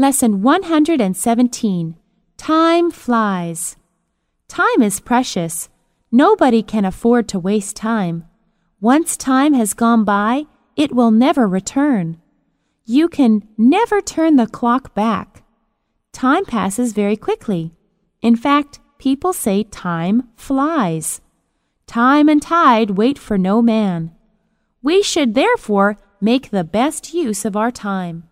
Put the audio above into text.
Lesson 117 Time Flies. Time is precious. Nobody can afford to waste time. Once time has gone by, it will never return. You can never turn the clock back. Time passes very quickly. In fact, people say time flies. Time and tide wait for no man. We should therefore make the best use of our time.